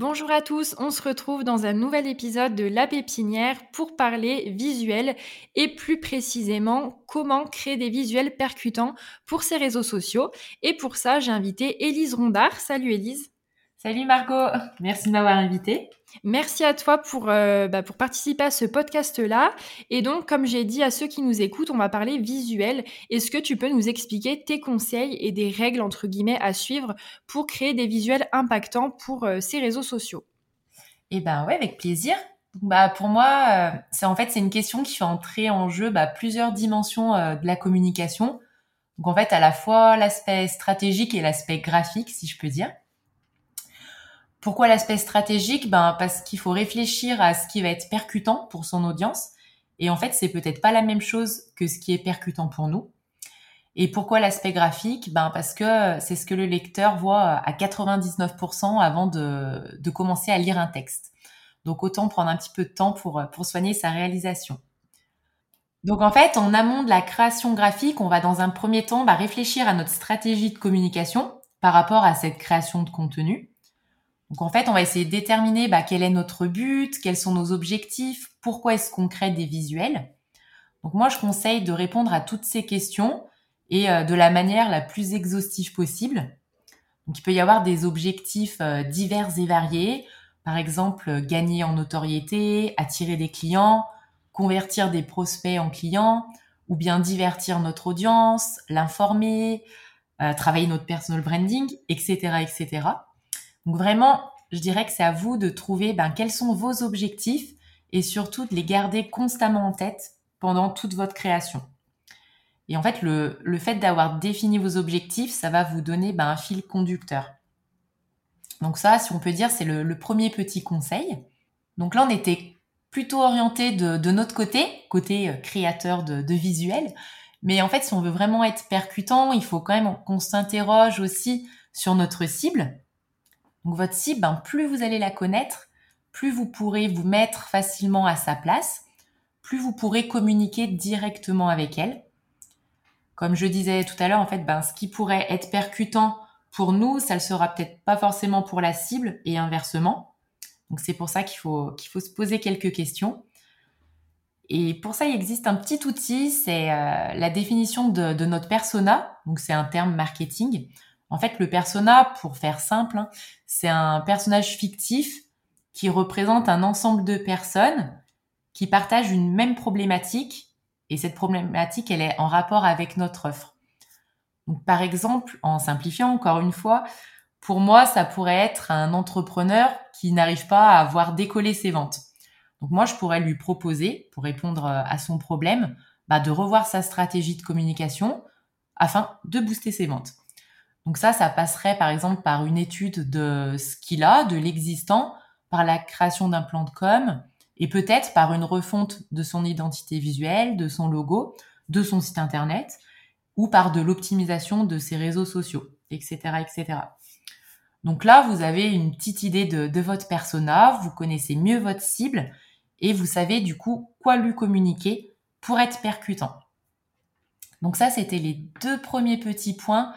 Bonjour à tous, on se retrouve dans un nouvel épisode de La Pépinière pour parler visuel et plus précisément comment créer des visuels percutants pour ces réseaux sociaux. Et pour ça, j'ai invité Élise Rondard. Salut Élise. Salut Margot, merci de m'avoir invitée. Merci à toi pour, euh, bah, pour participer à ce podcast-là. Et donc, comme j'ai dit à ceux qui nous écoutent, on va parler visuel. Est-ce que tu peux nous expliquer tes conseils et des règles, entre guillemets, à suivre pour créer des visuels impactants pour euh, ces réseaux sociaux? Eh ben ouais, avec plaisir. Bah pour moi, euh, c'est en fait c'est une question qui fait entrer en jeu bah, plusieurs dimensions de la communication. Donc en fait à la fois l'aspect stratégique et l'aspect graphique, si je peux dire. Pourquoi l'aspect stratégique? Ben parce qu'il faut réfléchir à ce qui va être percutant pour son audience. Et en fait, c'est peut-être pas la même chose que ce qui est percutant pour nous. Et pourquoi l'aspect graphique? Ben parce que c'est ce que le lecteur voit à 99% avant de, commencer à lire un texte. Donc autant prendre un petit peu de temps pour, pour soigner sa réalisation. Donc en fait, en amont de la création graphique, on va dans un premier temps bah, réfléchir à notre stratégie de communication par rapport à cette création de contenu. Donc en fait, on va essayer de déterminer bah, quel est notre but, quels sont nos objectifs, pourquoi est-ce qu'on crée des visuels. Donc moi, je conseille de répondre à toutes ces questions et euh, de la manière la plus exhaustive possible. Donc il peut y avoir des objectifs euh, divers et variés, par exemple gagner en notoriété, attirer des clients, convertir des prospects en clients, ou bien divertir notre audience, l'informer, euh, travailler notre personal branding, etc., etc. Donc vraiment, je dirais que c'est à vous de trouver ben, quels sont vos objectifs et surtout de les garder constamment en tête pendant toute votre création. Et en fait, le, le fait d'avoir défini vos objectifs, ça va vous donner ben, un fil conducteur. Donc ça, si on peut dire, c'est le, premier petit conseil. Donc là, on était plutôt orienté de, de notre côté, côté euh, créateur de, de visuels. Mais en fait, si on veut vraiment être percutant, il faut quand même qu'on s'interroge aussi sur notre cible. Donc votre cible, ben, plus vous allez la connaître, plus vous pourrez vous mettre facilement à sa place, plus vous pourrez communiquer directement avec elle. Comme je disais tout à l'heure, en fait, ben, ce qui pourrait être percutant pour nous, ça ne sera peut-être pas forcément pour la cible et inversement. Donc c'est pour ça qu'il faut, qu'il faut se poser quelques questions. Et pour ça, il existe un petit outil, c'est euh, la définition de, de, notre persona. Donc c'est un terme marketing. En fait, le persona, pour faire simple, hein, c'est un personnage fictif qui représente un ensemble de personnes qui partagent une même problématique et cette problématique, elle est en rapport avec notre offre. Donc, par exemple, en simplifiant encore une fois, pour moi, ça pourrait être un entrepreneur qui n'arrive pas à voir décoller ses ventes. Donc moi, je pourrais lui proposer, pour répondre à son problème, bah, de revoir sa stratégie de communication afin de booster ses ventes. Donc ça, ça passerait par exemple par une étude de ce qu'il a, de l'existant, par la création d'un plan de com, et peut-être par une refonte de son identité visuelle, de son logo, de son site internet, ou par de l'optimisation de ses réseaux sociaux, etc., etc. Donc là, vous avez une petite idée de, de votre persona, vous connaissez mieux votre cible, et vous savez du coup quoi lui communiquer pour être percutant. Donc ça, c'était les deux premiers petits points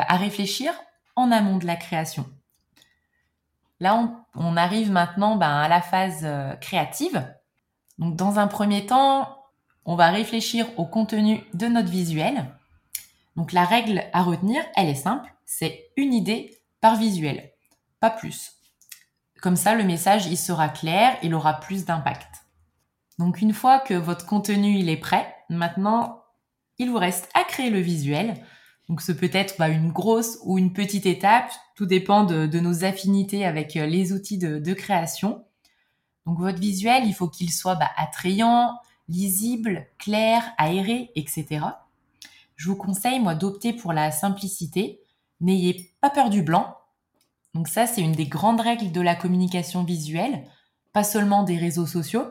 à réfléchir en amont de la création. Là, on, arrive maintenant ben, à la phase euh, créative. Dans un premier temps, on va réfléchir au contenu de notre visuel. Donc, la règle à retenir, elle est simple, c'est une idée par visuel, pas plus. Comme ça, le message, il sera clair, il aura plus d'impact. Donc, une fois que votre contenu, est prêt, maintenant, il vous reste à créer le visuel. Donc ce peut être bah, une grosse ou une petite étape, tout dépend de, nos affinités avec euh, les outils de, création. Donc votre visuel, il faut qu'il soit bah, attrayant, lisible, clair, aéré, etc. Je vous conseille, moi, d'opter pour la simplicité. N'ayez pas peur du blanc. Donc ça, c'est une des grandes règles de la communication visuelle, pas seulement des réseaux sociaux,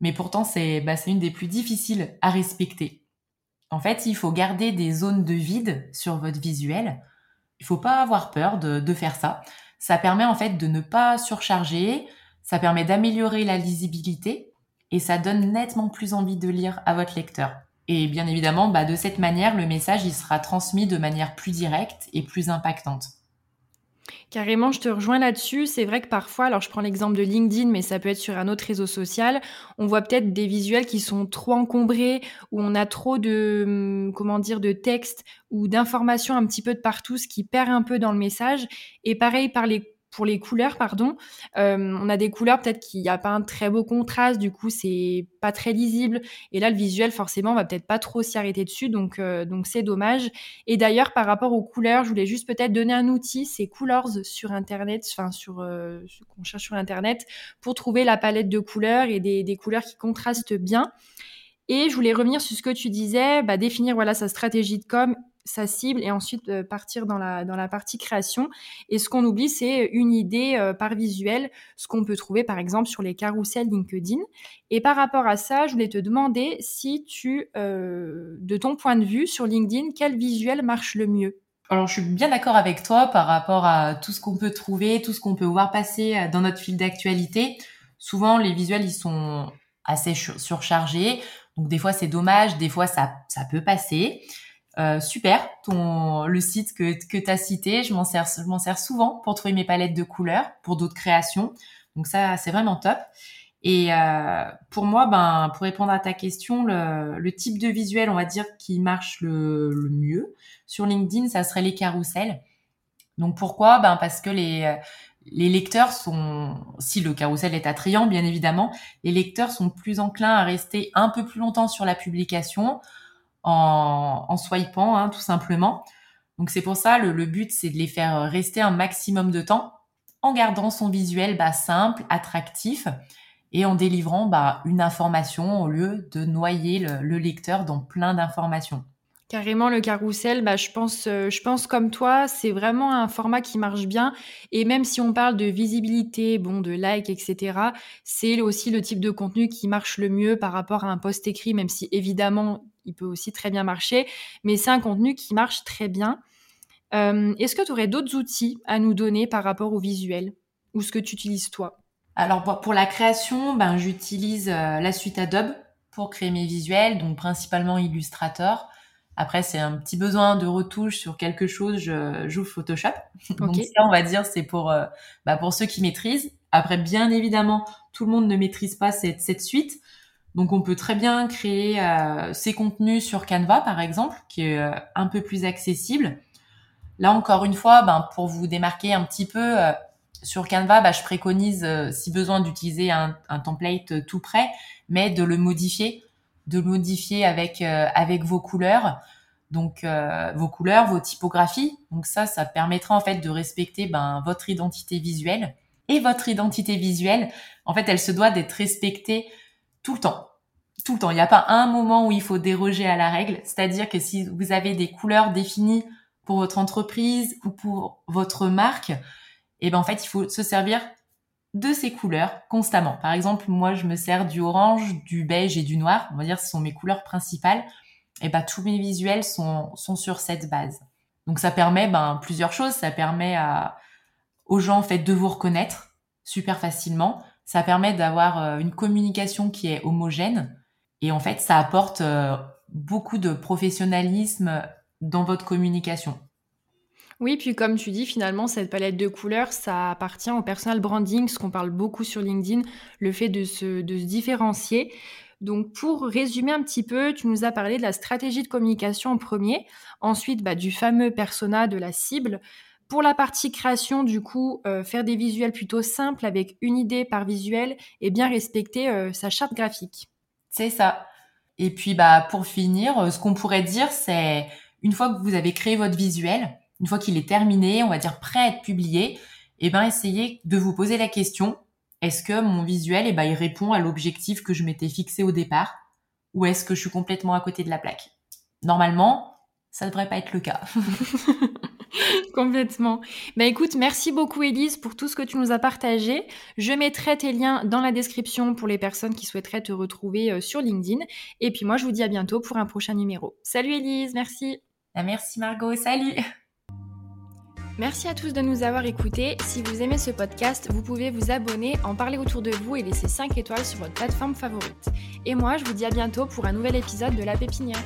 mais pourtant c'est bah, une des plus difficiles à respecter. En fait, il faut garder des zones de vide sur votre visuel. Il faut pas avoir peur de, faire ça. Ça permet en fait de ne pas surcharger, ça permet d'améliorer la lisibilité et ça donne nettement plus envie de lire à votre lecteur. Et bien évidemment, bah, de cette manière, le message il sera transmis de manière plus directe et plus impactante. Carrément, je te rejoins là-dessus. C'est vrai que parfois, alors je prends l'exemple de LinkedIn, mais ça peut être sur un autre réseau social, on voit peut-être des visuels qui sont trop encombrés, où on a trop de, hum, comment dire, de texte ou d'informations un petit peu de partout, ce qui perd un peu dans le message. Et pareil, par les pour les couleurs, pardon, euh, on a des couleurs peut-être qu'il n'y a pas un très beau contraste, du coup c'est pas très lisible. Et là, le visuel, forcément, on va peut-être pas trop s'y arrêter dessus, donc euh, donc c'est dommage. Et d'ailleurs, par rapport aux couleurs, je voulais juste peut-être donner un outil, c'est Colors sur internet, enfin sur euh, ce qu'on cherche sur internet, pour trouver la palette de couleurs et des, couleurs qui contrastent bien. Et je voulais revenir sur ce que tu disais, bah, définir voilà sa stratégie de com sa cible et ensuite euh, partir dans la, dans la partie création. Et ce qu'on oublie, c'est une idée euh, par visuel, ce qu'on peut trouver par exemple sur les carousels LinkedIn. Et par rapport à ça, je voulais te demander si tu, euh, de ton point de vue sur LinkedIn, quel visuel marche le mieux? Alors, je suis bien d'accord avec toi par rapport à tout ce qu'on peut trouver, tout ce qu'on peut voir passer dans notre fil d'actualité. Souvent, les visuels, ils sont assez surchargés. Donc, des fois, c'est dommage. Des fois, ça, ça peut passer. Euh, super, ton le site que que tu as cité, je m'en sers je m'en sers souvent pour trouver mes palettes de couleurs pour d'autres créations. Donc ça c'est vraiment top. Et euh, pour moi, ben pour répondre à ta question, le, le type de visuel, on va dire qui marche le, le mieux sur LinkedIn, ça serait les carousels. Donc pourquoi? Ben parce que les les lecteurs sont, si le carrousel est attrayant, bien évidemment, les lecteurs sont plus enclins à rester un peu plus longtemps sur la publication, en, en swipant, hein, tout simplement. Donc c'est pour ça, le, le but, c'est de les faire rester un maximum de temps en gardant son visuel bah, simple, attractif et en délivrant bah, une information au lieu de noyer le, le lecteur dans plein d'informations. Carrément, le carrousel, bah, je, pense, euh, je pense comme toi, c'est vraiment un format qui marche bien. Et même si on parle de visibilité, bon, de like, etc., c'est aussi le type de contenu qui marche le mieux par rapport à un post écrit, même si évidemment, il peut aussi très bien marcher. Mais c'est un contenu qui marche très bien. Euh, est-ce que tu aurais d'autres outils à nous donner par rapport au visuel ou ce que tu utilises toi? Alors, pour la création, ben, j'utilise euh, la suite Adobe pour créer mes visuels, donc principalement Illustrator. Après, c'est un petit besoin de retouche sur quelque chose, je joue Photoshop. Donc ça, on va dire, c'est pour euh, bah, pour ceux qui maîtrisent. Après, bien évidemment, tout le monde ne maîtrise pas cette, cette suite. Donc on peut très bien créer euh, ces contenus sur Canva, par exemple, qui est euh, un peu plus accessible. Là, encore une fois, ben, pour vous démarquer un petit peu, sur Canva, bah, je préconise, si besoin, d'utiliser un, template tout prêt, mais de le modifier de modifier avec euh, avec vos couleurs. Donc euh, vos couleurs vos typographies. Donc ça ça permettra en fait de respecter ben votre identité visuelle. Et votre identité visuelle en fait elle se doit d'être respectée tout le temps tout le temps il n'y a pas un moment où il faut déroger à la règle c'est-à-dire que si vous avez des couleurs définies pour votre entreprise ou pour votre marque et eh ben en fait il faut se servir de ces couleurs constamment. Par exemple, moi, je me sers du orange, du beige et du noir. On va dire, ce sont mes couleurs principales. Et bah, tous mes visuels sont, sont sur cette base. Donc, ça permet ben, plusieurs choses. Ça permet à, aux gens, en fait, de vous reconnaître super facilement. Ça permet d'avoir euh, une communication qui est homogène. Et en fait, ça apporte euh, beaucoup de professionnalisme dans votre communication. Oui, puis comme tu dis, finalement, cette palette de couleurs, ça appartient au personal branding, ce qu'on parle beaucoup sur LinkedIn, le fait de se, différencier. Donc, pour résumer un petit peu, tu nous as parlé de la stratégie de communication en premier, ensuite bah, du fameux persona de la cible. Pour la partie création, du coup, euh, faire des visuels plutôt simples avec une idée par visuel et bien respecter euh, sa charte graphique. C'est ça. Et puis, bah, pour finir, euh, ce qu'on pourrait dire, c'est une fois que vous avez créé votre visuel, une fois qu'il est terminé, on va dire prêt à être publié, eh ben essayez de vous poser la question est-ce que mon visuel, eh ben, il répond à l'objectif que je m'étais fixé au départ, ou est-ce que je suis complètement à côté de la plaque? Normalement, ça devrait pas être le cas. Complètement. Bah écoute, merci beaucoup Elise pour tout ce que tu nous as partagé. Je mettrai tes liens dans la description pour les personnes qui souhaiteraient te retrouver euh, sur LinkedIn. Et puis moi, je vous dis à bientôt pour un prochain numéro. Salut Elise, merci. Bah, merci Margot, salut. Merci à tous de nous avoir écoutés. Si vous aimez ce podcast, vous pouvez vous abonner, en parler autour de vous et laisser 5 étoiles sur votre plateforme favorite. Et moi, je vous dis à bientôt pour un nouvel épisode de La Pépinière.